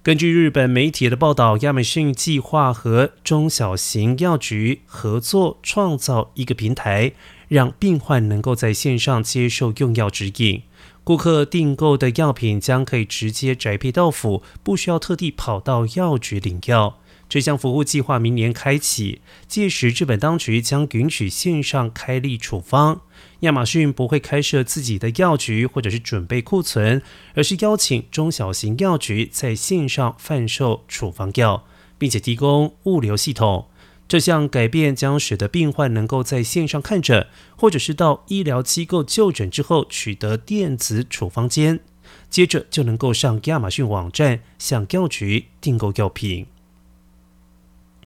根据日本媒体的报道，亚马逊计划和中小型药局合作，创造一个平台，让病患能够在线上接受用药指引。顾客订购的药品将可以直接宅配到府，不需要特地跑到药局领药。这项服务计划明年开启，届时日本当局将允许线上开立处方。亚马逊不会开设自己的药局或者是准备库存，而是邀请中小型药局在线上贩售处方药，并且提供物流系统。这项改变将使得病患能够在线上看诊，或者是到医疗机构就诊之后取得电子处方笺，接着就能够上亚马逊网站向药局订购药品。